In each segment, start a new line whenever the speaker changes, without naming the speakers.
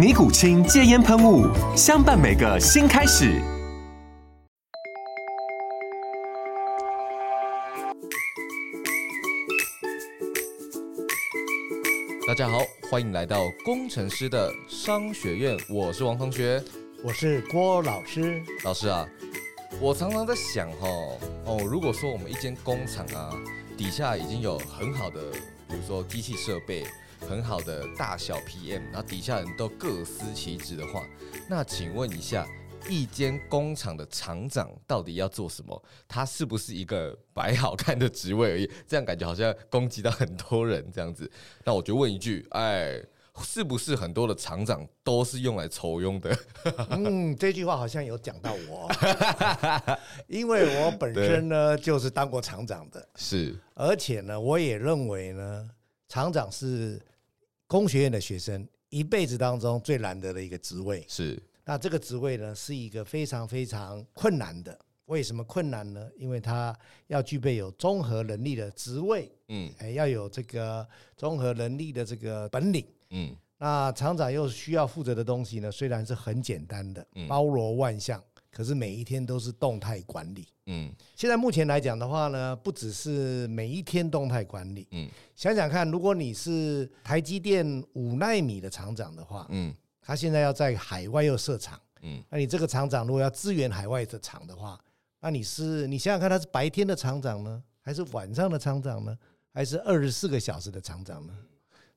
尼古清戒烟喷雾，相伴每个新开始。
大家好，欢迎来到工程师的商学院。我是王同学，
我是郭老师。
老师啊，我常常在想哈，哦，如果说我们一间工厂啊，底下已经有很好的，比如说机器设备。很好的大小 PM，然后底下人都各司其职的话，那请问一下，一间工厂的厂长到底要做什么？他是不是一个摆好看的职位而已？这样感觉好像攻击到很多人这样子。那我就问一句，哎，是不是很多的厂长都是用来酬庸的？
嗯，这句话好像有讲到我，因为我本身呢就是当过厂长的，
是，
而且呢，我也认为呢，厂长是。工学院的学生一辈子当中最难得的一个职位
是，
那这个职位呢是一个非常非常困难的。为什么困难呢？因为他要具备有综合能力的职位，嗯，哎，要有这个综合能力的这个本领，嗯，那厂长又需要负责的东西呢，虽然是很简单的，包罗万象。可是每一天都是动态管理，嗯，现在目前来讲的话呢，不只是每一天动态管理，嗯，想想看，如果你是台积电五纳米的厂长的话，嗯，他现在要在海外又设厂，嗯，那你这个厂长如果要支援海外的厂的话，那你是你想想看，他是白天的厂长呢，还是晚上的厂长呢，还是二十四个小时的厂长呢？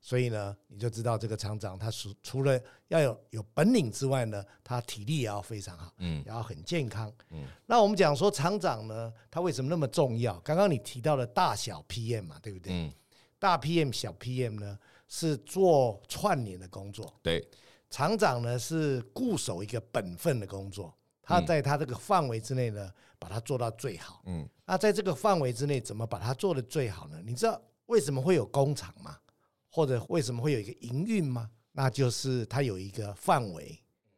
所以呢，你就知道这个厂长他除除了要有有本领之外呢，他体力也要非常好，嗯，也要很健康，嗯。那我们讲说厂长呢，他为什么那么重要？刚刚你提到了大小 PM 嘛，对不对？嗯。大 PM 小 PM 呢是做串联的工作，
对。
厂长呢是固守一个本分的工作，他在他这个范围之内呢，把它做到最好，嗯。那在这个范围之内，怎么把它做得最好呢？你知道为什么会有工厂吗？或者为什么会有一个营运吗？那就是它有一个范围，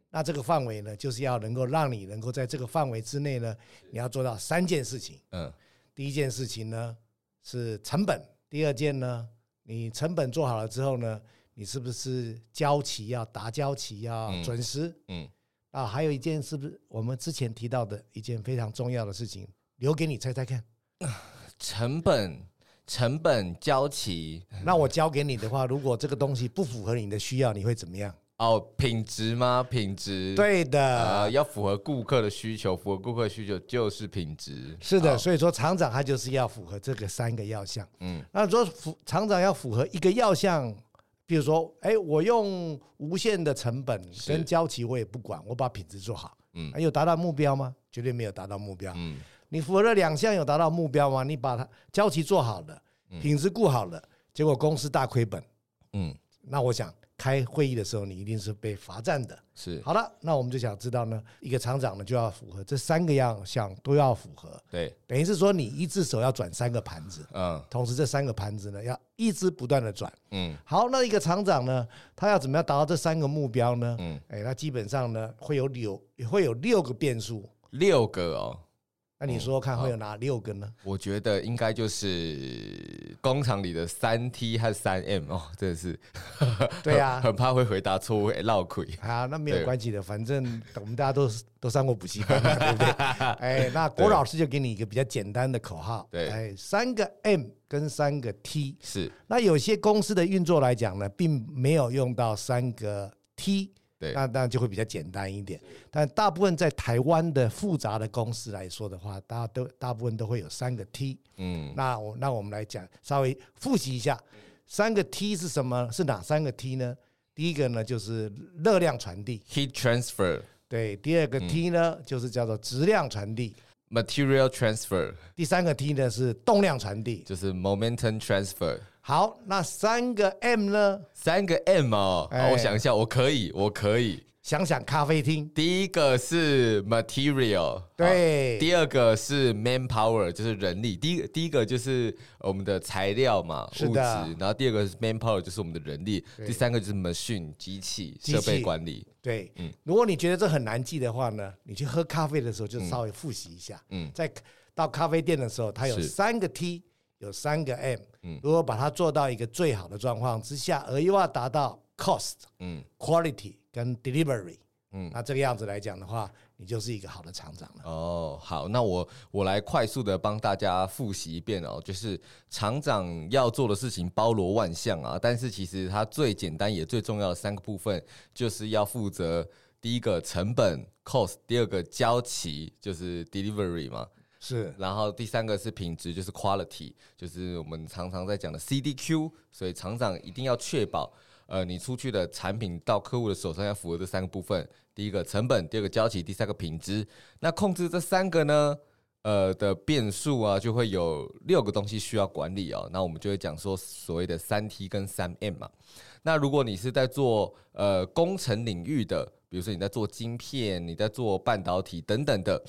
那这个范围呢，就是要能够让你能够在这个范围之内呢，你要做到三件事情。嗯，第一件事情呢是成本，第二件呢，你成本做好了之后呢，你是不是交期要达交期要准时？嗯，啊，还有一件是不是我们之前提到的一件非常重要的事情，留给你猜猜看，
成本。成本交齐，
那我交给你的话，如果这个东西不符合你的需要，你会怎么样？
哦，品质吗？品质，
对的，
呃，要符合顾客的需求，符合顾客的需求就是品质。
是的，所以说厂长他就是要符合这个三个要项。嗯，那说符厂长要符合一个要项，比如说，哎，我用无限的成本跟交期我也不管，我把品质做好。嗯，有达到目标吗？绝对没有达到目标。嗯。你符合了两项，有达到目标吗？你把它交期做好了，品质顾好了，结果公司大亏本，嗯，那我想开会议的时候，你一定是被罚站的。
是，
好了，那我们就想知道呢，一个厂长呢就要符合这三个样项都要符合，
对，
等于是说你一只手要转三个盘子，嗯，同时这三个盘子呢要一直不断的转，嗯，好，那一个厂长呢，他要怎么样达到这三个目标呢？嗯，哎，那基本上呢会有六会有六个变数，
六个哦。
那你说说看会有哪六个呢？
我觉得应该就是工厂里的三 T 和三 M 哦，真的是，
对呀，
很怕会回答错误，落亏。
啊，那没有关系的，反正我们大家都都上过补习班嘛，对不对？哎，那郭老师就给你一个比较简单的口号，对，哎，三个 M 跟三个 T
是。
那有些公司的运作来讲呢，并没有用到三个 T，
对，
那那就会比较简单一点。但大部分在台湾的复杂的公司来说的话，大家都大部分都会有三个 T。嗯，那我那我们来讲，稍微复习一下，三个 T 是什么？是哪三个 T 呢？第一个呢就是热量传递
（heat transfer）。
对，第二个 T 呢、嗯、就是叫做质量传递。
Material transfer，
第三个 T 呢是动量传递，
就是 momentum transfer。
好，那三个 M 呢？
三个 M 哦，欸、好，我想一下，我可以，我可以。
想想咖啡厅，
第一个是 material，
对，
第二个是 manpower，就是人力。第一个第一个就是我们的材料嘛，物质，然后第二个是 manpower，就是我们的人力，第三个就是 machine，机器设备管理。
对，嗯，如果你觉得这很难记的话呢，你去喝咖啡的时候就稍微复习一下。嗯，在到咖啡店的时候，它有三个 T，有三个 M，嗯，如果把它做到一个最好的状况之下，而又要达到 cost，嗯，quality。跟 delivery，嗯，那这个样子来讲的话，你就是一个好的厂长了。
哦，好，那我我来快速的帮大家复习一遍哦，就是厂长要做的事情包罗万象啊，但是其实它最简单也最重要的三个部分，就是要负责第一个成本 cost，第二个交期就是 delivery 嘛，
是，
然后第三个是品质，就是 quality，就是我们常常在讲的 CDQ，所以厂长一定要确保。呃，你出去的产品到客户的手上要符合这三个部分：第一个成本，第二个交期，第三个品质。那控制这三个呢，呃的变数啊，就会有六个东西需要管理哦。那我们就会讲说所谓的三 T 跟三 M 嘛。那如果你是在做呃工程领域的，比如说你在做晶片，你在做半导体等等的，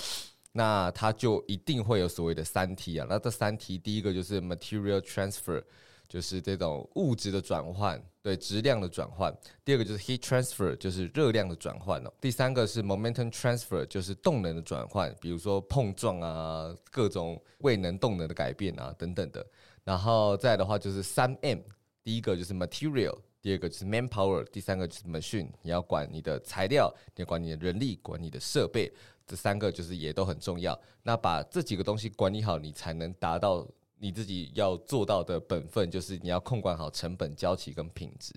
那它就一定会有所谓的三 T 啊。那这三 T，第一个就是 Material Transfer。就是这种物质的转换，对质量的转换。第二个就是 heat transfer，就是热量的转换哦。第三个是 momentum transfer，就是动能的转换，比如说碰撞啊，各种位能、动能的改变啊等等的。然后再的话就是三 M，第一个就是 material，第二个就是 manpower，第三个就是 machine。你要管你的材料，你要管你的人力，管你的设备，这三个就是也都很重要。那把这几个东西管理好，你才能达到。你自己要做到的本分就是你要控管好成本、交期跟品质。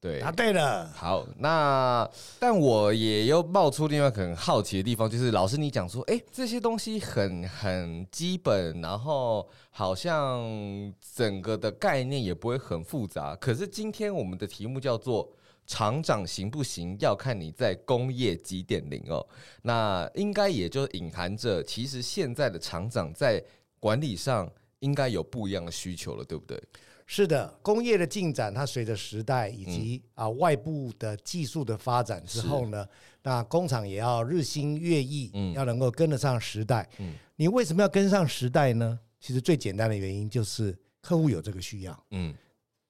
对，
答对了。
好，那但我也又冒出另外很好奇的地方，就是老师你讲说，哎，这些东西很很基本，然后好像整个的概念也不会很复杂。可是今天我们的题目叫做“厂长行不行，要看你在工业几点零”哦。那应该也就隐含着，其实现在的厂长在管理上。应该有不一样的需求了，对不对？
是的，工业的进展，它随着时代以及啊外部的技术的发展之后呢，那工厂也要日新月异，嗯，要能够跟得上时代。嗯，你为什么要跟上时代呢？其实最简单的原因就是客户有这个需要。嗯，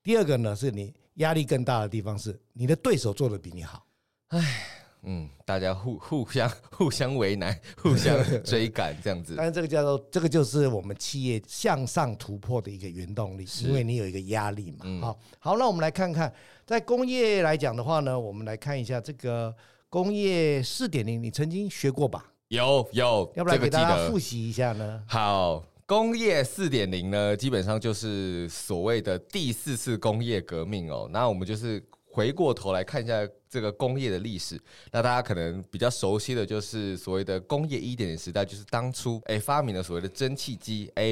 第二个呢，是你压力更大的地方是你的对手做的比你好。
唉。嗯，大家互互相 互相为难，互相追赶这样子。
但是这个叫做这个就是我们企业向上突破的一个原动力，因为你有一个压力嘛。嗯、好，好，那我们来看看，在工业来讲的话呢，我们来看一下这个工业四点零，你曾经学过吧？
有有，
要不然给大家复习一下呢？
好，工业四点零呢，基本上就是所谓的第四次工业革命哦。那我们就是。回过头来看一下这个工业的历史，那大家可能比较熟悉的就是所谓的工业一点零时代，就是当初哎发明了所谓的蒸汽机，哎，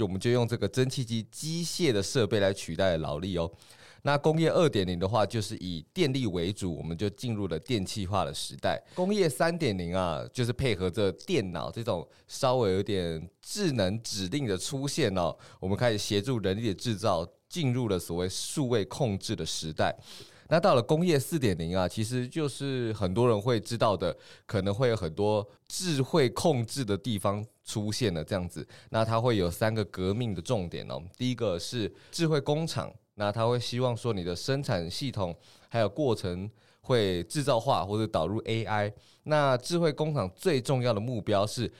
我们就用这个蒸汽机机械的设备来取代劳力哦。那工业二点零的话，就是以电力为主，我们就进入了电气化的时代。工业三点零啊，就是配合着电脑这种稍微有点智能指令的出现哦，我们开始协助人力的制造，进入了所谓数位控制的时代。那到了工业四点零啊，其实就是很多人会知道的，可能会有很多智慧控制的地方出现了这样子。那它会有三个革命的重点哦。第一个是智慧工厂，那他会希望说你的生产系统还有过程会制造化或者导入 AI。那智慧工厂最重要的目标是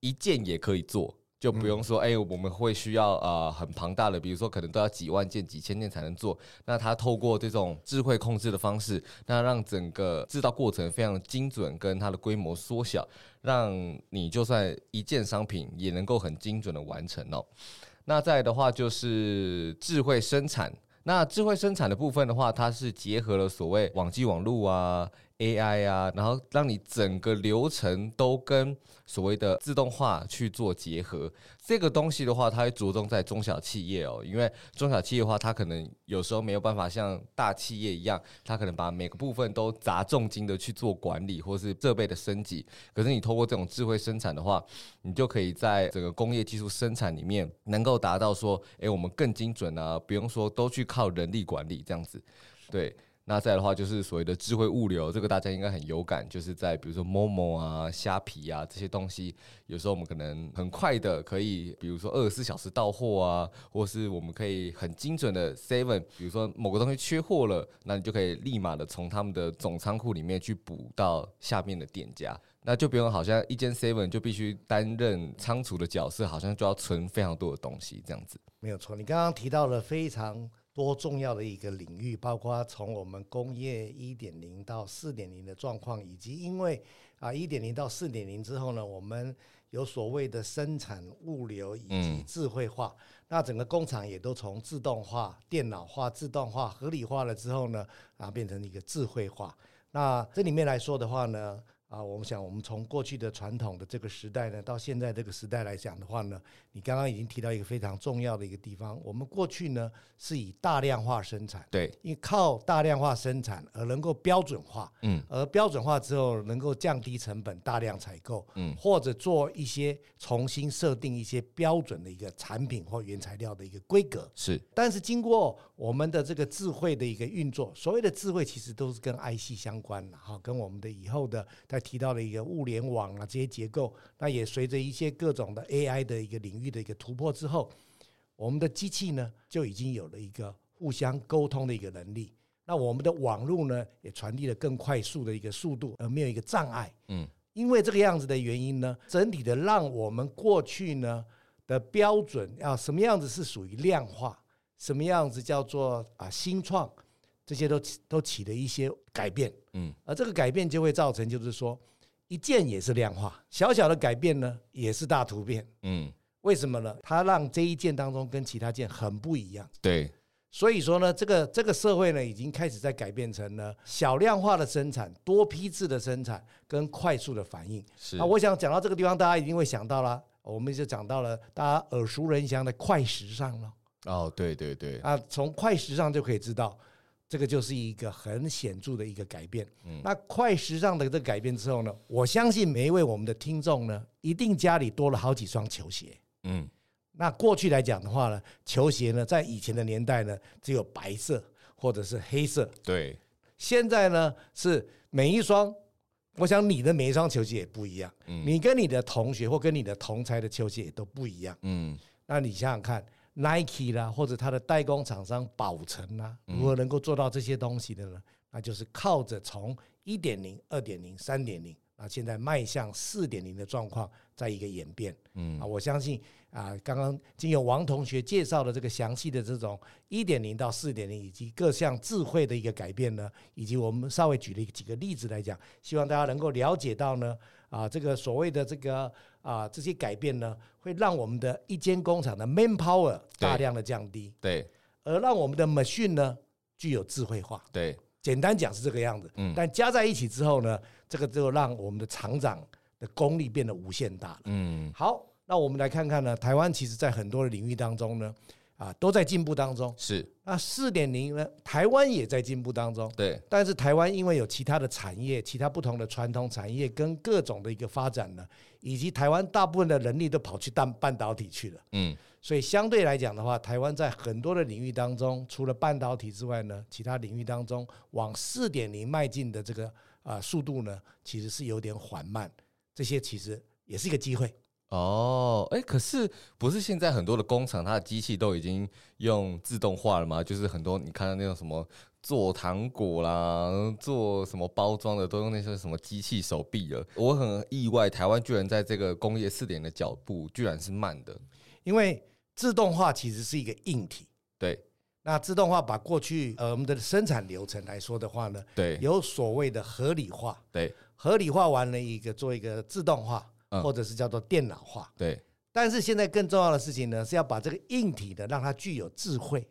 一件也可以做。就不用说，哎、欸，我们会需要啊、呃、很庞大的，比如说可能都要几万件、几千件才能做。那它透过这种智慧控制的方式，那让整个制造过程非常精准，跟它的规模缩小，让你就算一件商品也能够很精准的完成哦。那再的话就是智慧生产。那智慧生产的部分的话，它是结合了所谓网际网络啊。AI 啊，然后让你整个流程都跟所谓的自动化去做结合。这个东西的话，它会着重在中小企业哦，因为中小企业的话，它可能有时候没有办法像大企业一样，它可能把每个部分都砸重金的去做管理或是设备的升级。可是你透过这种智慧生产的话，你就可以在整个工业技术生产里面能够达到说，诶，我们更精准啊，不用说都去靠人力管理这样子，对。那再的话就是所谓的智慧物流，这个大家应该很有感，就是在比如说 Momo 啊、虾皮啊这些东西，有时候我们可能很快的可以，比如说二十四小时到货啊，或是我们可以很精准的 Seven，比如说某个东西缺货了，那你就可以立马的从他们的总仓库里面去补到下面的店家，那就不用好像一间 Seven 就必须担任仓储的角色，好像就要存非常多的东西这样子。
没有错，你刚刚提到了非常。多重要的一个领域，包括从我们工业一点零到四点零的状况，以及因为啊一点零到四点零之后呢，我们有所谓的生产物流以及智慧化，嗯、那整个工厂也都从自动化、电脑化、自动化、合理化了之后呢，啊变成一个智慧化。那这里面来说的话呢。啊，我们想，我们从过去的传统的这个时代呢，到现在这个时代来讲的话呢，你刚刚已经提到一个非常重要的一个地方。我们过去呢是以大量化生产，
对，
因为靠大量化生产而能够标准化，嗯，而标准化之后能够降低成本，大量采购，嗯，或者做一些重新设定一些标准的一个产品或原材料的一个规格，
是。
但是经过我们的这个智慧的一个运作，所谓的智慧其实都是跟 IC 相关的，哈，跟我们的以后的他。提到的一个物联网啊，这些结构，那也随着一些各种的 AI 的一个领域的一个突破之后，我们的机器呢就已经有了一个互相沟通的一个能力。那我们的网络呢也传递了更快速的一个速度，而没有一个障碍。嗯，因为这个样子的原因呢，整体的让我们过去呢的标准啊什么样子是属于量化，什么样子叫做啊新创。这些都起都起了一些改变，嗯，而这个改变就会造成，就是说，一件也是量化，小小的改变呢，也是大突变，嗯，为什么呢？它让这一件当中跟其他件很不一样，
对，
所以说呢，这个这个社会呢，已经开始在改变成了小量化的生产、多批次的生产跟快速的反应。是，啊我想讲到这个地方，大家一定会想到啦，我们就讲到了大家耳熟能详的快时尚了。
哦，对对对，
啊，从快时尚就可以知道。这个就是一个很显著的一个改变。嗯，那快时尚的这个改变之后呢，我相信每一位我们的听众呢，一定家里多了好几双球鞋。嗯，那过去来讲的话呢，球鞋呢，在以前的年代呢，只有白色或者是黑色。
对，
现在呢是每一双，我想你的每一双球鞋也不一样。嗯，你跟你的同学或跟你的同才的球鞋也都不一样。嗯，那你想想看。Nike 啦，或者它的代工厂商宝成啦，如何能够做到这些东西的呢？那就是靠着从一点零、二点零、三点零，那现在迈向四点零的状况，在一个演变。嗯啊，我相信啊，刚刚经由王同学介绍的这个详细的这种一点零到四点零，以及各项智慧的一个改变呢，以及我们稍微举了几个例子来讲，希望大家能够了解到呢，啊，这个所谓的这个。啊，这些改变呢，会让我们的一间工厂的 manpower 大量的降低，
对，
而让我们的 machine 呢具有智慧化，
对，
简单讲是这个样子，嗯，但加在一起之后呢，这个就让我们的厂长的功力变得无限大了，嗯，好，那我们来看看呢，台湾其实在很多的领域当中呢。啊，都在进步当中。
是，
那四点零呢？台湾也在进步当中。
对，
但是台湾因为有其他的产业，其他不同的传统产业跟各种的一个发展呢，以及台湾大部分的人力都跑去当半导体去了。嗯，所以相对来讲的话，台湾在很多的领域当中，除了半导体之外呢，其他领域当中往四点零迈进的这个啊速度呢，其实是有点缓慢。这些其实也是一个机会。
哦，哎，可是不是现在很多的工厂，它的机器都已经用自动化了吗？就是很多你看到那种什么做糖果啦、做什么包装的，都用那些什么机器手臂了。我很意外，台湾居然在这个工业四点的脚步居然是慢的，
因为自动化其实是一个硬体。
对，
那自动化把过去呃我们的生产流程来说的话呢，
对，
有所谓的合理化，
对，
合理化完了一个做一个自动化。或者是叫做电脑化，
对。
但是现在更重要的事情呢，是要把这个硬体的让它具有智慧。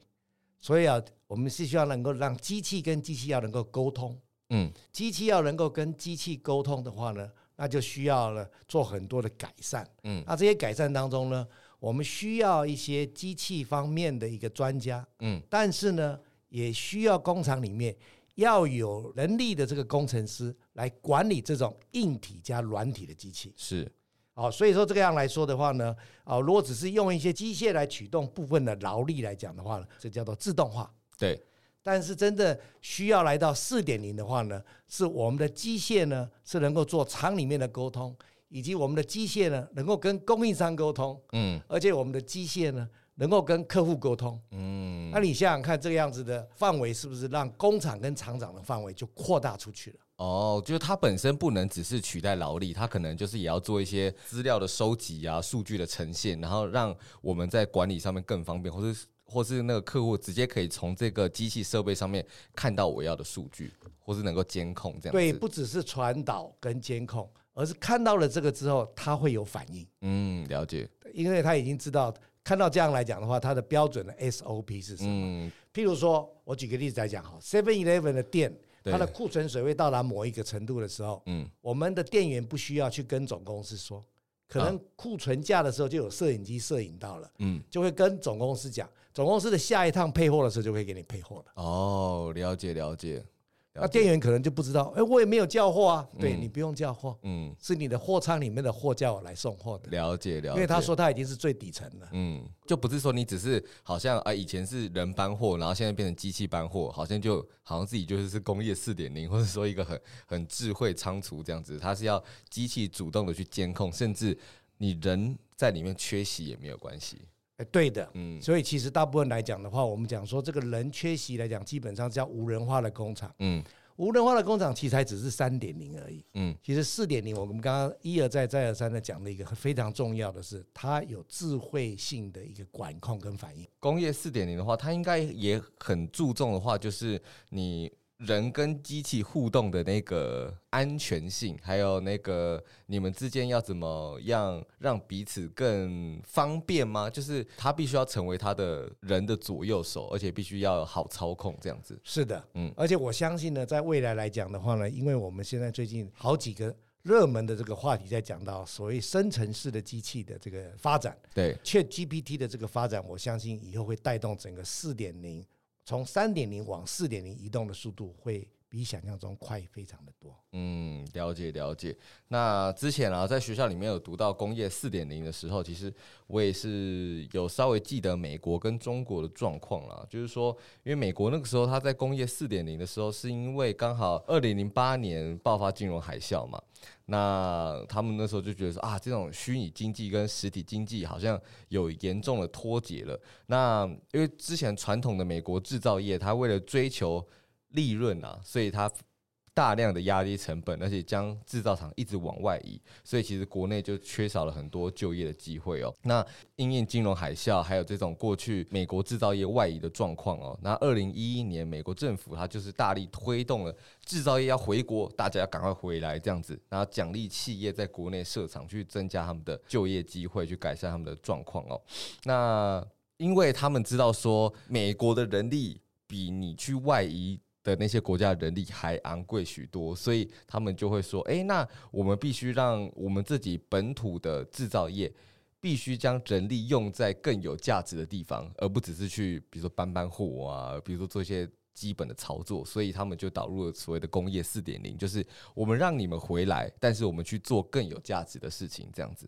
所以啊，我们是需要能够让机器跟机器要能够沟通。
嗯，
机器要能够跟机器沟通的话呢，那就需要了做很多的改善。嗯，那这些改善当中呢，我们需要一些机器方面的一个专家。嗯，但是呢，也需要工厂里面要有能力的这个工程师来管理这种硬体加软体的机器。
是，
哦，所以说这个样来说的话呢，啊，如果只是用一些机械来驱动部分的劳力来讲的话呢，这叫做自动化。
对。
但是真的需要来到四点零的话呢，是我们的机械呢是能够做厂里面的沟通，以及我们的机械呢能够跟供应商沟通，嗯，而且我们的机械呢能够跟客户沟通，嗯，那你想想看，这个样子的范围是不是让工厂跟厂长的范围就扩大出去了？
哦，就是它本身不能只是取代劳力，它可能就是也要做一些资料的收集啊、数据的呈现，然后让我们在管理上面更方便，或是。或是那个客户直接可以从这个机器设备上面看到我要的数据，或是能够监控这样。
对，不只是传导跟监控，而是看到了这个之后，他会有反应。
嗯，了解。
因为他已经知道，看到这样来讲的话，它的标准的 SOP 是什么？嗯，譬如说，我举个例子来讲哈，Seven Eleven 的店，它的库存水位到达某一个程度的时候，嗯，我们的店员不需要去跟总公司说。可能库存架的时候就有摄影机摄影到了，嗯，就会跟总公司讲，总公司的下一趟配货的时候就会给你配货了。
哦，了解了解。
那店员可能就不知道，哎，我也没有叫货啊。对，你不用叫货，嗯，是你的货仓里面的货叫我来送货的。
了解了解。
因为他说他已经是最底层了，
嗯，就不是说你只是好像啊，以前是人搬货，然后现在变成机器搬货，好像就好像自己就是是工业四点零，或者说一个很很智慧仓储这样子，它是要机器主动的去监控，甚至你人在里面缺席也没有关系。
哎，对的，嗯，所以其实大部分来讲的话，我们讲说这个人缺席来讲，基本上叫无人化的工厂，嗯，无人化的工厂其实还只是三点零而已，嗯，其实四点零我们刚刚一而再再而三的讲了一个非常重要的是，它有智慧性的一个管控跟反应。
工业四点零的话，它应该也很注重的话，就是你。人跟机器互动的那个安全性，还有那个你们之间要怎么样让彼此更方便吗？就是他必须要成为他的人的左右手，而且必须要好操控这样子。
是的，嗯，而且我相信呢，在未来来讲的话呢，因为我们现在最近好几个热门的这个话题在讲到所谓生成式的机器的这个发展，
对
，ChatGPT 的这个发展，我相信以后会带动整个四点零。从三点零往四点零移动的速度会比想象中快非常的多。
嗯，了解了解。那之前啊，在学校里面有读到工业四点零的时候，其实我也是有稍微记得美国跟中国的状况啦。就是说，因为美国那个时候他在工业四点零的时候，是因为刚好二零零八年爆发金融海啸嘛。那他们那时候就觉得说啊，这种虚拟经济跟实体经济好像有严重的脱节了。那因为之前传统的美国制造业，它为了追求利润啊，所以它。大量的压低成本，而且将制造厂一直往外移，所以其实国内就缺少了很多就业的机会哦。那因应金融海啸，还有这种过去美国制造业外移的状况哦。那二零一一年，美国政府它就是大力推动了制造业要回国，大家要赶快回来这样子，然后奖励企业在国内设厂，去增加他们的就业机会，去改善他们的状况哦。那因为他们知道说，美国的人力比你去外移。的那些国家人力还昂贵许多，所以他们就会说：“诶，那我们必须让我们自己本土的制造业，必须将人力用在更有价值的地方，而不只是去，比如说搬搬货啊，比如说做一些基本的操作。”所以他们就导入了所谓的工业四点零，就是我们让你们回来，但是我们去做更有价值的事情，这样子。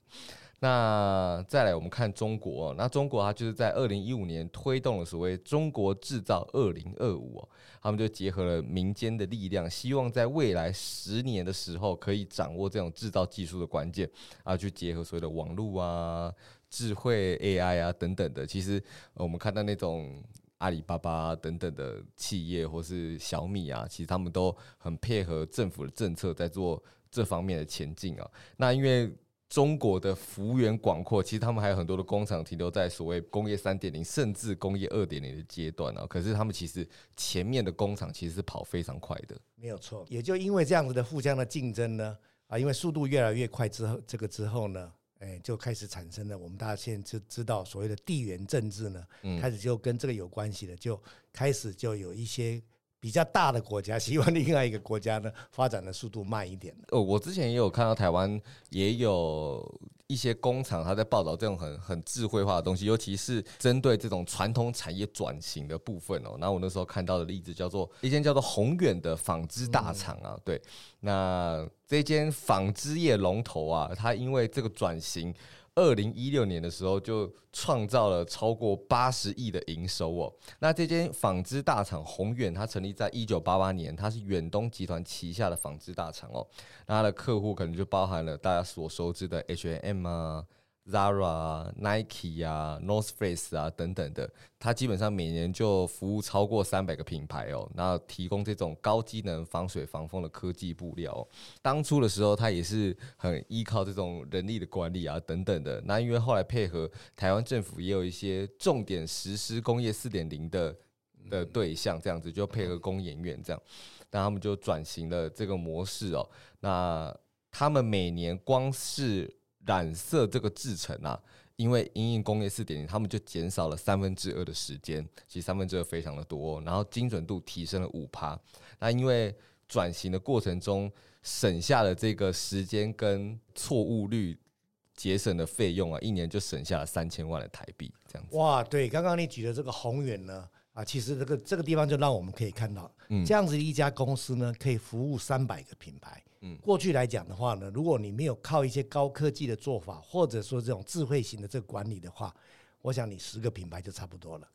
那再来，我们看中国。那中国它就是在二零一五年推动了所谓“中国制造二零二五”，他们就结合了民间的力量，希望在未来十年的时候可以掌握这种制造技术的关键啊，去结合所谓的网络啊、智慧 AI 啊等等的。其实我们看到那种阿里巴巴等等的企业，或是小米啊，其实他们都很配合政府的政策，在做这方面的前进啊。那因为中国的幅员广阔，其实他们还有很多的工厂停留在所谓工业三点零，甚至工业二点零的阶段啊。可是他们其实前面的工厂其实是跑非常快的，
没有错。也就因为这样子的互相的竞争呢，啊，因为速度越来越快之后，这个之后呢，哎，就开始产生了。我们大家现在就知道所谓的地缘政治呢，开始就跟这个有关系了，就开始就有一些。比较大的国家 希望另外一个国家呢发展的速度慢一点。
哦，我之前也有看到台湾也有一些工厂，他在报道这种很很智慧化的东西，尤其是针对这种传统产业转型的部分哦。那我那时候看到的例子叫做一间叫做宏远的纺织大厂啊，对，那这间纺织业龙头啊，它因为这个转型。二零一六年的时候，就创造了超过八十亿的营收哦。那这间纺织大厂宏远，它成立在一九八八年，它是远东集团旗下的纺织大厂哦。那它的客户可能就包含了大家所熟知的 H&M 啊。Zara、Nike 啊、North Face 啊等等的，它基本上每年就服务超过三百个品牌哦，那提供这种高机能、防水、防风的科技布料哦。当初的时候，它也是很依靠这种人力的管理啊等等的。那因为后来配合台湾政府也有一些重点实施工业四点零的的对象，这样子就配合工研院这样，那他们就转型了这个模式哦。那他们每年光是染色这个制程啊，因为因应工业四点零，他们就减少了三分之二的时间，其实三分之二非常的多，然后精准度提升了五趴。那因为转型的过程中省下了这个时间跟错误率节省的费用啊，一年就省下了三千万的台币，这样子。
哇，对，刚刚你举的这个宏远呢，啊，其实这个这个地方就让我们可以看到，嗯，这样子一家公司呢，可以服务三百个品牌。嗯，过去来讲的话呢，如果你没有靠一些高科技的做法，或者说这种智慧型的这个管理的话，我想你十个品牌就差不多了。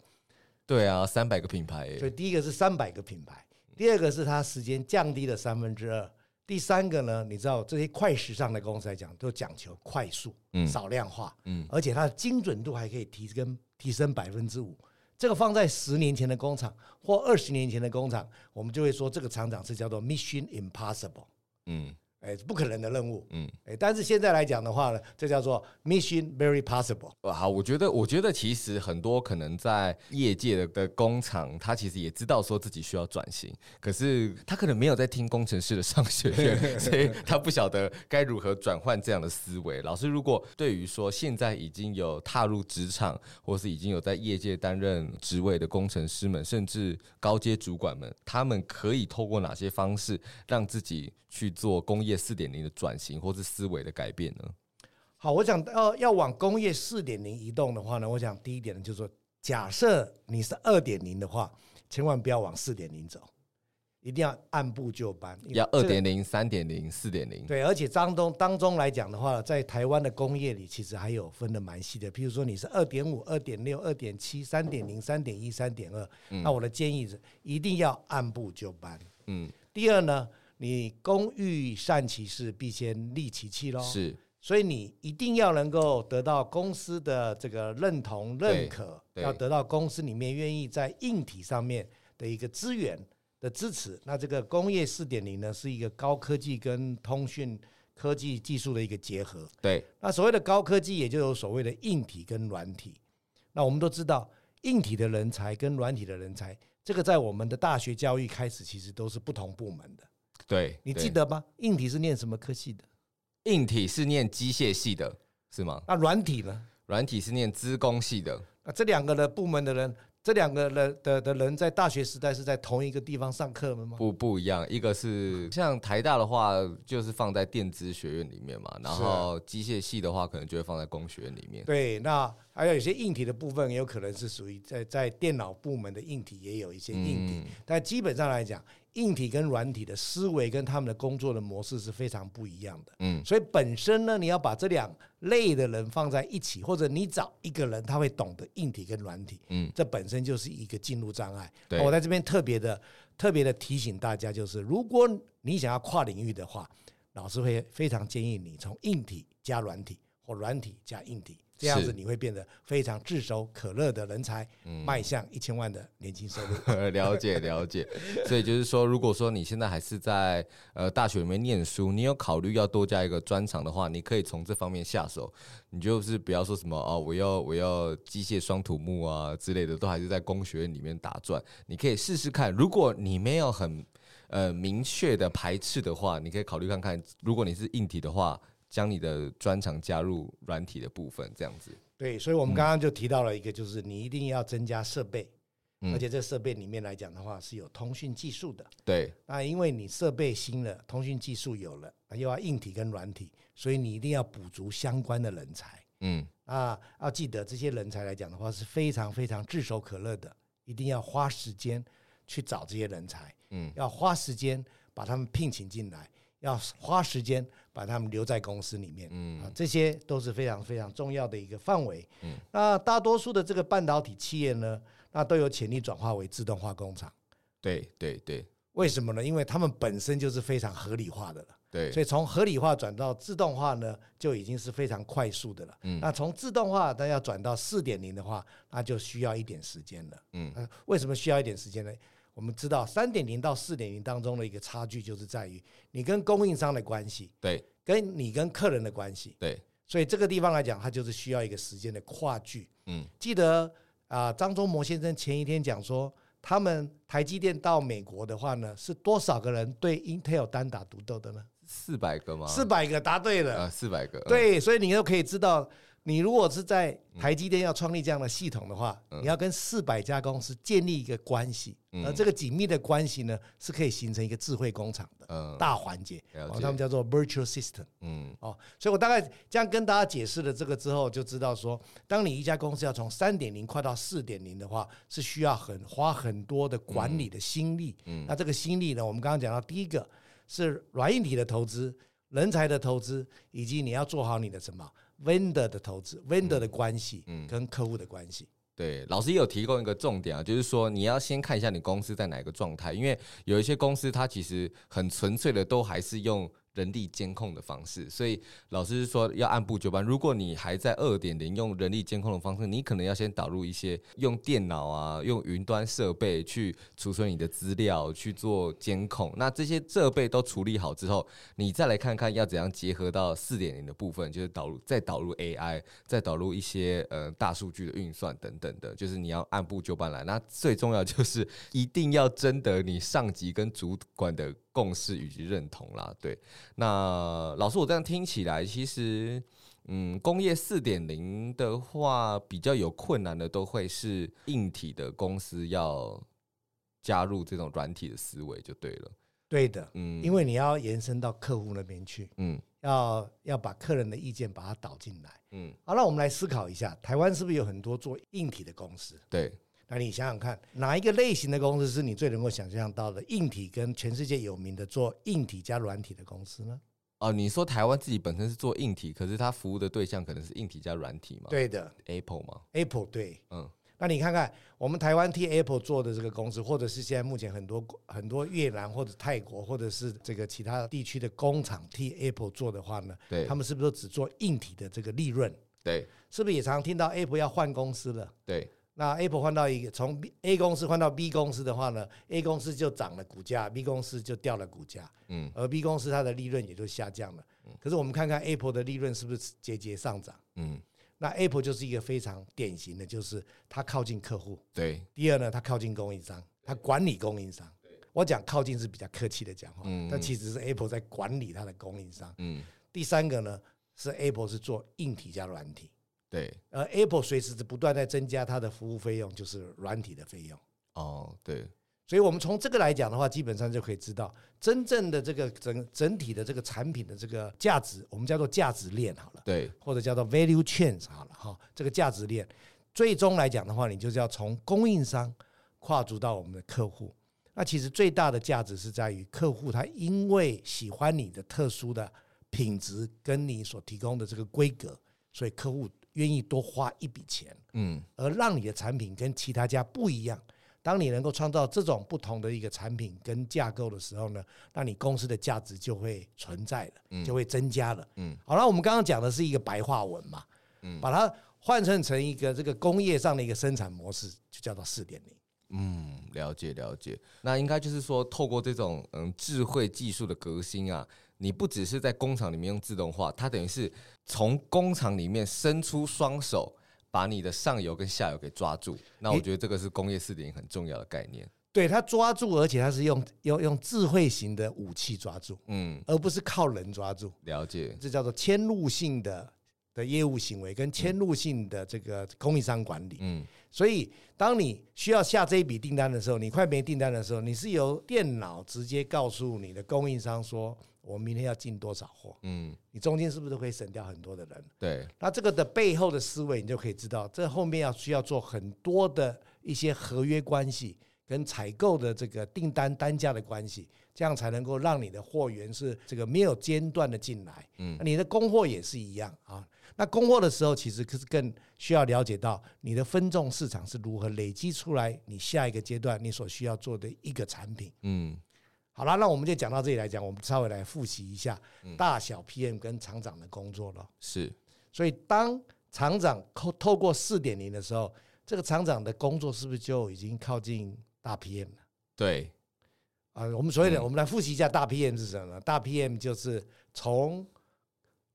对啊，三百个品牌。
所以第一个是三百个品牌，第二个是它时间降低了三分之二，第三个呢，你知道这些快时尚的公司来讲，都讲求快速、少量化，嗯，而且它的精准度还可以提升提升百分之五。这个放在十年前的工厂或二十年前的工厂，我们就会说这个厂长是叫做 Mission Impossible。嗯，哎，不可能的任务。嗯，哎，但是现在来讲的话呢，这叫做 mission very possible。
好，我觉得，我觉得其实很多可能在业界的的工厂，他其实也知道说自己需要转型，可是他可能没有在听工程师的商学院，所以他不晓得该如何转换这样的思维。老师，如果对于说现在已经有踏入职场，或是已经有在业界担任职位的工程师们，甚至高阶主管们，他们可以透过哪些方式让自己去做工业四点零的转型，或是思维的改变呢？
好，我想要要往工业四点零移动的话呢，我想第一点呢，就是说，假设你是二点零的话，千万不要往四点零走，一定要按部就班。
要二点零、三点零、四点零。
对，而且当中当中来讲的话，在台湾的工业里，其实还有分的蛮细的。譬如说，你是二点五、二点六、二点七、三点零、三点一、三点二，那我的建议是一定要按部就班。嗯。第二呢？你工欲善其事，必先利其器喽。是，所以你一定要能够得到公司的这个认同、认可，要得到公司里面愿意在硬体上面的一个资源的支持。那这个工业四点零呢，是一个高科技跟通讯科技技术的一个结合。对，那所谓的高科技，也就有所谓的硬体跟软体。那我们都知道，硬体的人才跟软体的人才，这个在我们的大学教育开始，其实都是不同部门的。
对，
你记得吗？硬体是念什么科系的？
硬体是念机械系的，是吗？
那软体呢？
软体是念资工系的。
那这两个的部门的人，这两个人的的人在大学时代是在同一个地方上课吗？
不，不一样。一个是像台大的话，就是放在电资学院里面嘛，然后机械系的话，可能就会放在工学院里面。
对，那还有一些硬体的部分，也有可能是属于在在电脑部门的硬体，也有一些硬体，嗯、但基本上来讲。硬体跟软体的思维跟他们的工作的模式是非常不一样的，嗯，所以本身呢，你要把这两类的人放在一起，或者你找一个人他会懂得硬体跟软体，嗯，这本身就是一个进入障碍。对，我在这边特别的特别的提醒大家，就是如果你想要跨领域的话，老师会非常建议你从硬体加软体或软体加硬体。这样子你会变得非常炙手可热的人才，迈向一千万的年轻收入。
嗯、了解了解，所以就是说，如果说你现在还是在呃大学里面念书，你有考虑要多加一个专长的话，你可以从这方面下手。你就是不要说什么哦，我要我要机械双土木啊之类的，都还是在工学院里面打转。你可以试试看，如果你没有很呃明确的排斥的话，你可以考虑看看，如果你是硬体的话。将你的专长加入软体的部分，这样子。
对，所以我们刚刚就提到了一个，就是你一定要增加设备。
嗯、
而且这设备里面来讲的话，是有通讯技术的。
对，
那因为你设备新了，通讯技术有了，又要硬体跟软体，所以你一定要补足相关的人才。
嗯，
啊，要记得这些人才来讲的话，是非常非常炙手可热的，一定要花时间去找这些人才。
嗯，
要花时间把他们聘请进来，要花时间把他们留在公司里面。嗯，啊，这些都是非常非常重要的一个范围。嗯，那大多数的这个半导体企业呢，那都有潜力转化为自动化工厂，
对对对，
为什么呢？因为他们本身就是非常合理化的了，
对，
所以从合理化转到自动化呢，就已经是非常快速的了。嗯，那从自动化但要转到四点零的话，那就需要一点时间了。嗯，为什么需要一点时间呢？我们知道三点零到四点零当中的一个差距，就是在于你跟供应商的关系，
对，
跟你跟客人的关系，
对，
所以这个地方来讲，它就是需要一个时间的跨距。
嗯，
记得。啊，张忠谋先生前一天讲说，他们台积电到美国的话呢，是多少个人对 Intel 单打独斗的呢？
四百个吗？
四百个，答对了。
啊，四百个。
对，所以你就可以知道。你如果是在台积电要创立这样的系统的话，你要跟四百家公司建立一个关系，而这个紧密的关系呢，是可以形成一个智慧工厂的大环节，哦，他们叫做 virtual system，嗯，哦，所以我大概这样跟大家解释了这个之后，就知道说，当你一家公司要从三点零跨到四点零的话，是需要很花很多的管理的心力，嗯，那这个心力呢，我们刚刚讲到第一个是软硬体的投资、人才的投资，以及你要做好你的什么？vendor 的投资，vendor 的关系，嗯，跟客户的关系。
对，老师也有提供一个重点啊，就是说你要先看一下你公司在哪个状态，因为有一些公司它其实很纯粹的都还是用。人力监控的方式，所以老师是说要按部就班。如果你还在二点零用人力监控的方式，你可能要先导入一些用电脑啊、用云端设备去储存你的资料，去做监控。那这些设备都处理好之后，你再来看看要怎样结合到四点零的部分，就是导入再导入 AI，再导入一些呃大数据的运算等等的，就是你要按部就班来。那最重要就是一定要征得你上级跟主管的。共识以及认同啦，对。那老师，我这样听起来，其实，嗯，工业四点零的话，比较有困难的都会是硬体的公司要加入这种软体的思维，就对了。
对的，嗯，因为你要延伸到客户那边去，
嗯，
要要把客人的意见把它导进来，
嗯。
好，那我们来思考一下，台湾是不是有很多做硬体的公司？
对。
那你想想看，哪一个类型的公司是你最能够想象到的硬体跟全世界有名的做硬体加软体的公司呢？
哦，你说台湾自己本身是做硬体，可是它服务的对象可能是硬体加软体吗？
对的
，Apple 吗
？Apple 对，
嗯。
那你看看我们台湾替 Apple 做的这个公司，或者是现在目前很多很多越南或者泰国或者是这个其他地区的工厂替 Apple 做的话呢？
对，
他们是不是都只做硬体的这个利润？
对，
是不是也常常听到 Apple 要换公司了？
对。
那 Apple 换到一个从 A 公司换到 B 公司的话呢，A 公司就涨了股价，B 公司就掉了股价，
嗯，
而 B 公司它的利润也就下降了。可是我们看看 Apple 的利润是不是节节上涨？
嗯，
那 Apple 就是一个非常典型的，就是它靠近客户。
对。
第二呢，它靠近供应商，它管理供应商。我讲靠近是比较客气的讲话，嗯，但其实是 Apple 在管理它的供应商。
嗯。
第三个呢，是 Apple 是做硬体加软体。
对，
而 Apple 随时是不断在增加它的服务费用，就是软体的费用。
哦，对，
所以我们从这个来讲的话，基本上就可以知道，真正的这个整整体的这个产品的这个价值，我们叫做价值链好了，
对，
或者叫做 value chain 好了哈，这个价值链，最终来讲的话，你就是要从供应商跨足到我们的客户。那其实最大的价值是在于客户他因为喜欢你的特殊的品质跟你所提供的这个规格，所以客户。愿意多花一笔钱，
嗯，
而让你的产品跟其他家不一样。当你能够创造这种不同的一个产品跟架构的时候呢，那你公司的价值就会存在了，就会增加了。
嗯，
好了，我们刚刚讲的是一个白话文嘛，
嗯，
把它换成成一个这个工业上的一个生产模式，就叫做四点零。
嗯，了解了解。那应该就是说，透过这种嗯智慧技术的革新啊。你不只是在工厂里面用自动化，它等于是从工厂里面伸出双手，把你的上游跟下游给抓住。那我觉得这个是工业四点零很重要的概念。
对，它抓住，而且它是用用用智慧型的武器抓住，嗯，而不是靠人抓住。
了解，
这叫做迁入性的的业务行为跟迁入性的这个供应商管理。嗯，所以当你需要下这一笔订单的时候，你快没订单的时候，你是由电脑直接告诉你的供应商说，我明天要进多少货。嗯，你中间是不是可以省掉很多的人？
对，
那这个的背后的思维，你就可以知道，这后面要需要做很多的一些合约关系。跟采购的这个订单单价的关系，这样才能够让你的货源是这个没有间断的进来。嗯，你的供货也是一样啊。那供货的时候，其实可是更需要了解到你的分众市场是如何累积出来，你下一个阶段你所需要做的一个产品。嗯，好了，那我们就讲到这里来讲，我们稍微来复习一下大小 PM 跟厂长的工作了。
是，
所以当厂长透透过四点零的时候，这个厂长的工作是不是就已经靠近？大 PM
了对，
啊，我们所谓的，我们来复习一下大 PM 是什么呢？大 PM 就是从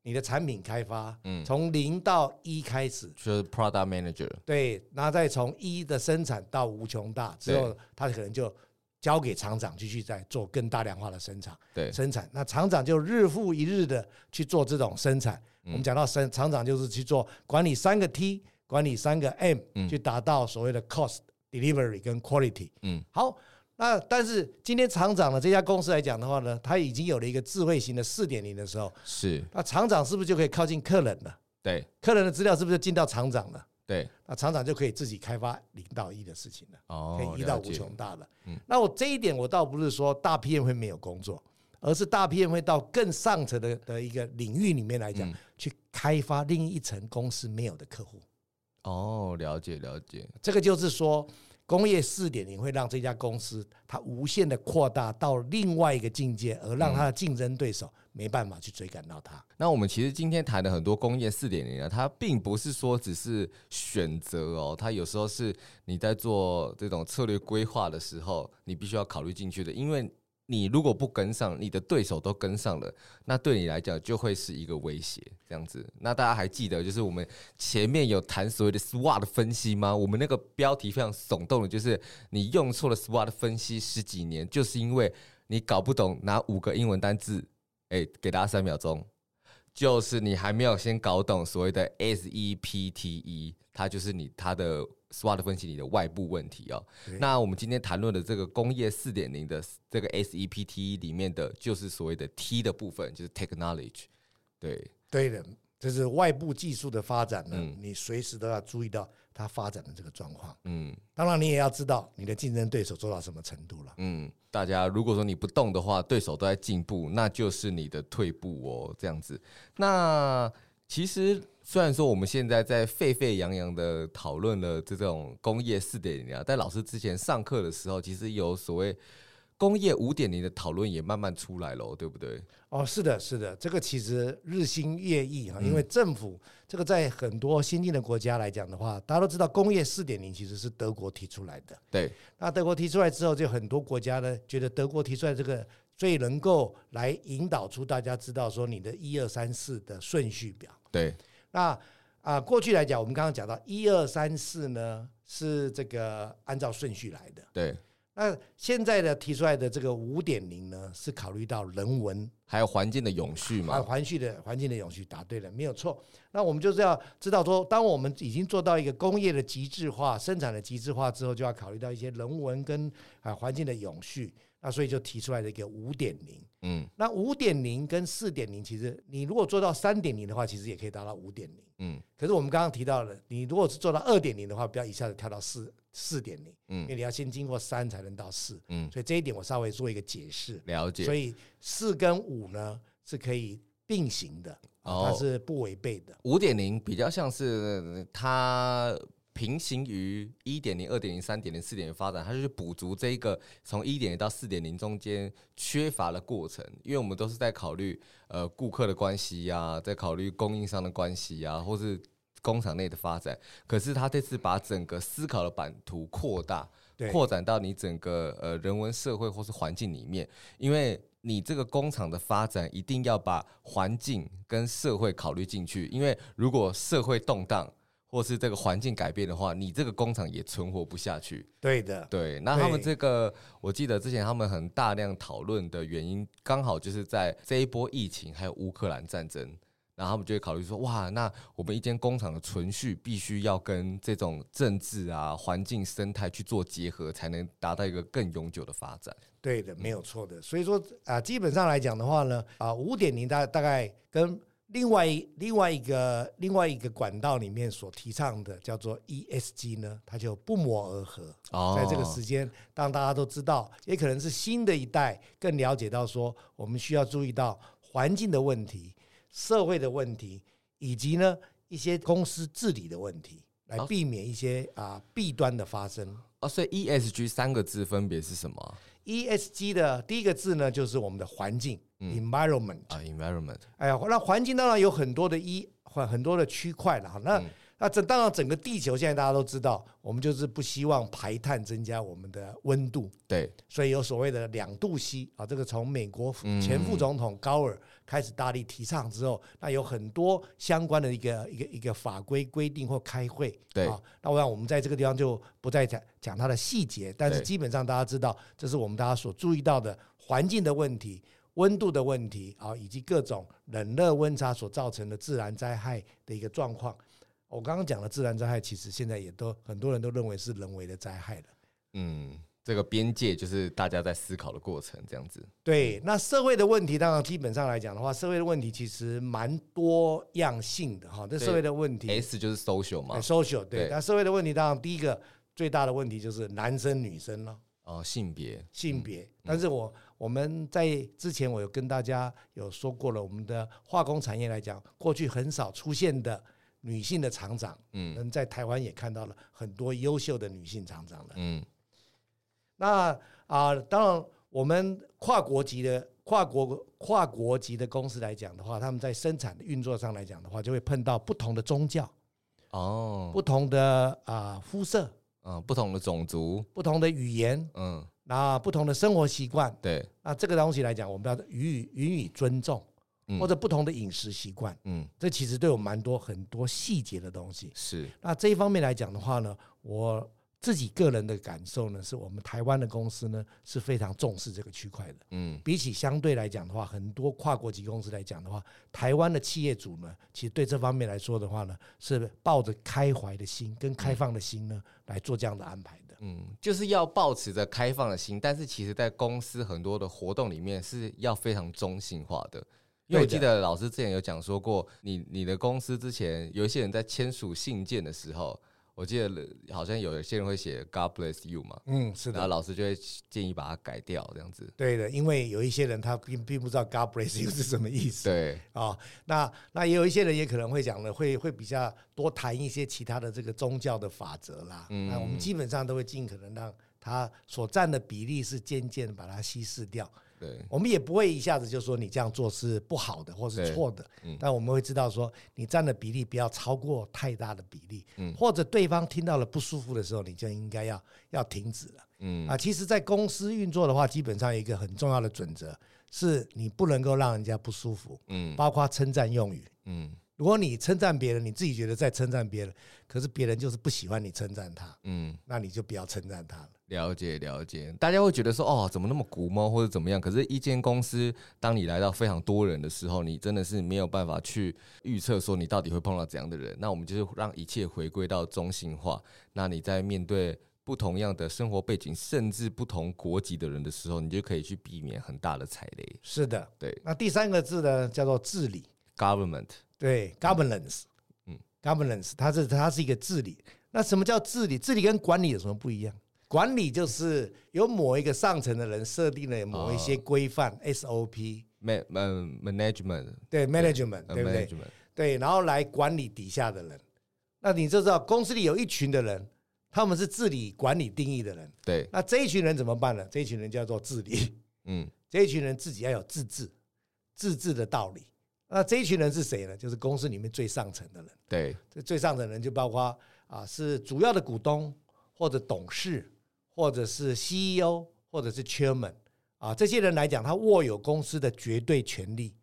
你的产品开发，嗯，从零到一开始，
就是 Product Manager，
对，然后再从一的生产到无穷大之后，他可能就交给厂长继续再做更大量化的生产，
对，
生产，那厂长就日复一日的去做这种生产。我们讲到生厂长就是去做管理三个 T，管理三个 M，去达到所谓的 Cost。Delivery 跟 Quality，嗯，好，那但是今天厂长的这家公司来讲的话呢，它已经有了一个智慧型的四点零的时候，
是，
那厂长是不是就可以靠近客人了？
对，
客人的资料是不是就进到厂长了？
对，
那厂长就可以自己开发零到一的事情了，哦，可以一到无穷大了。嗯，那我这一点我倒不是说大 PM 会没有工作，而是大 PM 会到更上层的的一个领域里面来讲，去开发另一层公司没有的客户。
哦，了解了解，
这个就是说，工业四点零会让这家公司它无限的扩大到另外一个境界，而让它的竞争对手没办法去追赶到它。
那我们其实今天谈的很多工业四点零啊，它并不是说只是选择哦，它有时候是你在做这种策略规划的时候，你必须要考虑进去的，因为。你如果不跟上，你的对手都跟上了，那对你来讲就会是一个威胁。这样子，那大家还记得就是我们前面有谈所谓的 SWOT 分析吗？我们那个标题非常耸动的，就是你用错了 SWOT 分析十几年，就是因为你搞不懂哪五个英文单字。哎，给大家三秒钟，就是你还没有先搞懂所谓的 SEPTE，它就是你它的。SWOT 分析你的外部问题哦，那我们今天谈论的这个工业四点零的这个 SEPT 里面的就是所谓的 T 的部分，就是 Technology，对
对的，就是外部技术的发展呢，你随时都要注意到它发展的这个状况。嗯，当然你也要知道你的竞争对手做到什么程度了。
嗯，大家如果说你不动的话，对手都在进步，那就是你的退步哦，这样子。那其实。虽然说我们现在在沸沸扬扬的讨论了这种工业四点零啊，但老师之前上课的时候，其实有所谓工业五点零的讨论也慢慢出来了，对不对？
哦，是的，是的，这个其实日新月异啊，因为政府这个在很多先进的国家来讲的话，大家都知道工业四点零其实是德国提出来的。
对，
那德国提出来之后，就很多国家呢觉得德国提出来这个最能够来引导出大家知道说你的一二三四的顺序表。
对。
那啊，过去来讲，我们刚刚讲到一二三四呢，是这个按照顺序来的。
对。
那现在的提出来的这个五点零呢，是考虑到人文
还有环境的永续嘛？
环境的环境的永续，答对了，没有错。那我们就是要知道说，当我们已经做到一个工业的极致化、生产的极致化之后，就要考虑到一些人文跟啊环境的永续。那所以就提出来了一个五点零。嗯，那五点零跟四点零，其实你如果做到三点零的话，其实也可以达到五点零。嗯，可是我们刚刚提到了，你如果是做到二点零的话，不要一下子跳到四四点零。嗯，因为你要先经过三才能到四。嗯，所以这一点我稍微做一个解释。
了解。
所以四跟五呢是可以并行的，它是不违背的。
五点零比较像是它。平行于一点零、二点零、三点零、四点零发展，它就是补足这一个从一点零到四点零中间缺乏的过程。因为我们都是在考虑呃顾客的关系呀、啊，在考虑供应商的关系呀、啊，或是工厂内的发展。可是他这次把整个思考的版图扩大，扩展到你整个呃人文社会或是环境里面，因为你这个工厂的发展一定要把环境跟社会考虑进去。因为如果社会动荡，或是这个环境改变的话，你这个工厂也存活不下去。
对的，
对。那他们这个，我记得之前他们很大量讨论的原因，刚好就是在这一波疫情还有乌克兰战争，然后他们就会考虑说，哇，那我们一间工厂的存续必须要跟这种政治啊、环境生态去做结合，才能达到一个更永久的发展。
对的，没有错的。所以说啊，基本上来讲的话呢，啊，五点零大大概跟。另外一另外一个另外一个管道里面所提倡的叫做 ESG 呢，它就不谋而合。在这个时间，当大家都知道，也可能是新的一代更了解到说，我们需要注意到环境的问题、社会的问题，以及呢一些公司治理的问题，来避免一些啊弊端的发生。
哦，所以 ESG 三个字分别是什么
？ESG 的第一个字呢，就是我们的环境。嗯、environment
啊，environment，
哎呀，那环境当然有很多的一很很多的区块了哈。那、嗯、那整当然整个地球现在大家都知道，我们就是不希望排碳增加我们的温度。
对，
所以有所谓的两度 C 啊，这个从美国前副总统高尔开始大力提倡之后，那有很多相关的一个一个一个法规规定或开会。
对
啊，那我想我们在这个地方就不再讲讲它的细节，但是基本上大家知道，这是我们大家所注意到的环境的问题。温度的问题啊，以及各种冷热温差所造成的自然灾害的一个状况。我刚刚讲的自然灾害，其实现在也都很多人都认为是人为的灾害了。
嗯，这个边界就是大家在思考的过程，这样子。
对，那社会的问题，当然基本上来讲的话，社会的问题其实蛮多样性的哈。这社会的问题
，S 就是 social 嘛
，social 对。那社会的问题，当然第一个最大的问题就是男生女生了。
哦，性别，
性别。但是我。我们在之前我有跟大家有说过了，我们的化工产业来讲，过去很少出现的女性的厂长，嗯，在台湾也看到了很多优秀的女性厂长了，嗯。那啊、呃，当然，我们跨国级的跨国跨国级的公司来讲的话，他们在生产的运作上来讲的话，就会碰到不同的宗教，哦，不同的啊肤色，
嗯，不同的种族，
不同的语言，嗯。那不同的生活习惯，
对，
那这个东西来讲，我们要予以予以尊重，嗯、或者不同的饮食习惯，嗯，这其实都有蛮多很多细节的东西。
是，
那这一方面来讲的话呢，我自己个人的感受呢，是我们台湾的公司呢是非常重视这个区块的。嗯，比起相对来讲的话，很多跨国级公司来讲的话，台湾的企业主呢，其实对这方面来说的话呢，是抱着开怀的心跟开放的心呢、嗯、来做这样的安排的。
嗯，就是要保持着开放的心，但是其实，在公司很多的活动里面是要非常中性化的。因为我记得老师之前有讲说过，你你的公司之前有一些人在签署信件的时候。我记得好像有些人会写 God bless you 嘛，
嗯，是的，
然后老师就会建议把它改掉，这样子。
对的，因为有一些人他并并不知道 God bless you 是什么意思。
对
啊、哦，那那也有一些人也可能会讲了，会会比较多谈一些其他的这个宗教的法则啦。嗯，那我们基本上都会尽可能让他所占的比例是渐渐把它稀释掉。
对，
我们也不会一下子就说你这样做是不好的或是错的，嗯，但我们会知道说你占的比例不要超过太大的比例，嗯，或者对方听到了不舒服的时候，你就应该要要停止了，嗯。啊，其实，在公司运作的话，基本上有一个很重要的准则是你不能够让人家不舒服，嗯，包括称赞用语，嗯，如果你称赞别人，你自己觉得在称赞别人，可是别人就是不喜欢你称赞他，嗯，那你就不要称赞他了。
了解了解，大家会觉得说哦，怎么那么古猫或者怎么样？可是，一间公司，当你来到非常多人的时候，你真的是没有办法去预测说你到底会碰到怎样的人。那我们就是让一切回归到中性化。那你在面对不同样的生活背景，甚至不同国籍的人的时候，你就可以去避免很大的踩雷。
是的，
对。
那第三个字呢，叫做治理
，government。
对，governance。嗯，governance，它是它是一个治理。那什么叫治理？治理跟管理有什么不一样？管理就是由某一个上层的人设定了某一些规范
SOP，management
对 management 对不对？对，然后来管理底下的人。那你就知道公司里有一群的人，他们是治理管理定义的人。
对，
那这一群人怎么办呢？这一群人叫做治理。嗯，这一群人自己要有自治，自治的道理。那这一群人是谁呢？就是公司里面最上层的人。
对，
这最上层的人就包括啊，是主要的股东或者董事。或者是 CEO，或者是 Chairman，啊，这些人来讲，他握有公司的绝对权力，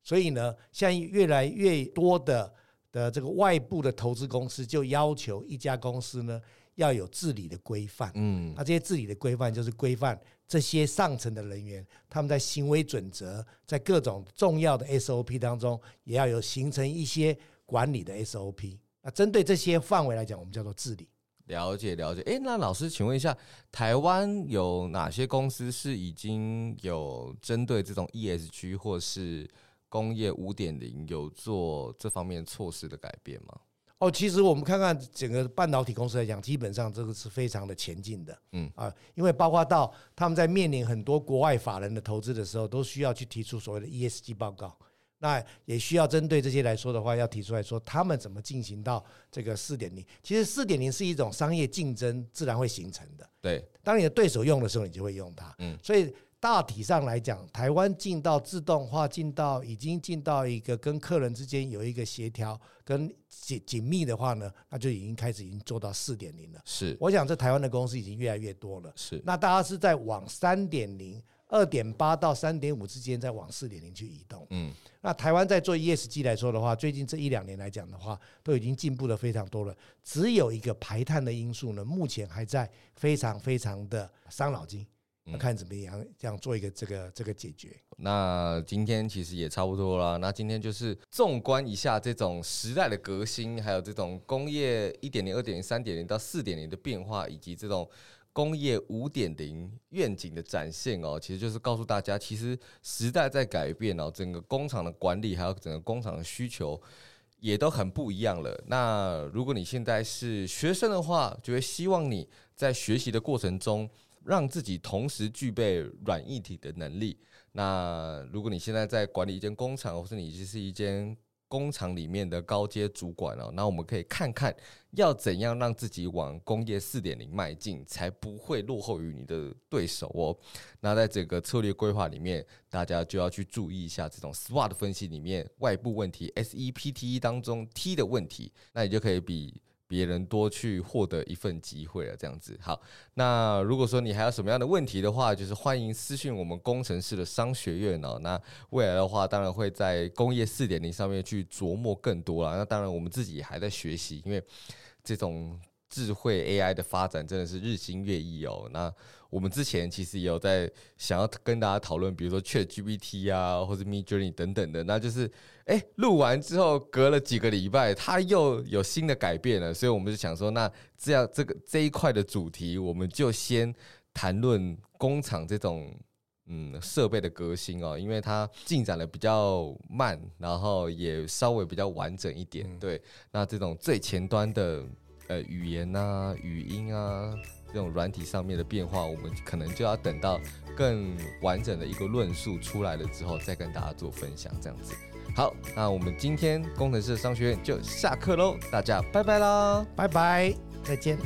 所以呢，像越来越多的的这个外部的投资公司就要求一家公司呢要有治理的规范，嗯，那这些治理的规范就是规范这些上层的人员，他们在行为准则，在各种重要的 SOP 当中，也要有形成一些管理的 SOP。那针对这些范围来讲，我们叫做治理。
了解了解，诶，那老师，请问一下，台湾有哪些公司是已经有针对这种 ESG 或是工业五点零有做这方面措施的改变吗？
哦，其实我们看看整个半导体公司来讲，基本上这个是非常的前进的，嗯啊，因为包括到他们在面临很多国外法人的投资的时候，都需要去提出所谓的 ESG 报告。那也需要针对这些来说的话，要提出来说他们怎么进行到这个四点零。其实四点零是一种商业竞争自然会形成的。
对，
当你的对手用的时候，你就会用它。嗯，所以大体上来讲，台湾进到自动化，进到已经进到一个跟客人之间有一个协调跟紧紧密的话呢，那就已经开始已经做到四点零了。
是，
我想这台湾的公司已经越来越多了。
是，
那大家是在往三点零。二点八到三点五之间，在往四点零去移动。嗯，那台湾在做 ESG 来说的话，最近这一两年来讲的话，都已经进步的非常多了。只有一个排碳的因素呢，目前还在非常非常的伤脑筋。那看怎么样这样做一个这个这个解决。
那今天其实也差不多了。那今天就是纵观一下这种时代的革新，还有这种工业一点零、二点零、三点零到四点零的变化，以及这种。工业五点零愿景的展现哦，其实就是告诉大家，其实时代在改变哦，整个工厂的管理还有整个工厂的需求也都很不一样了。那如果你现在是学生的话，就会希望你在学习的过程中，让自己同时具备软硬体的能力。那如果你现在在管理一间工厂，或是你就是一间。工厂里面的高阶主管哦，那我们可以看看要怎样让自己往工业四点零迈进，才不会落后于你的对手哦。那在整个策略规划里面，大家就要去注意一下这种 SWOT 分析里面外部问题 SEPTE 当中 T 的问题，那你就可以比。别人多去获得一份机会了，这样子好。那如果说你还有什么样的问题的话，就是欢迎私信我们工程师的商学院哦。那未来的话，当然会在工业四点零上面去琢磨更多了。那当然，我们自己还在学习，因为这种。智慧 AI 的发展真的是日新月异哦。那我们之前其实也有在想要跟大家讨论，比如说 ChatGPT 啊，或者 Midjourney 等等的。那就是，哎，录完之后隔了几个礼拜，它又有新的改变了。所以我们就想说，那这样这个这一块的主题，我们就先谈论工厂这种嗯设备的革新哦，因为它进展的比较慢，然后也稍微比较完整一点。对，那这种最前端的。呃，语言啊，语音啊，这种软体上面的变化，我们可能就要等到更完整的一个论述出来了之后，再跟大家做分享，这样子。好，那我们今天工程师商学院就下课喽，大家拜拜啦，
拜拜，再见。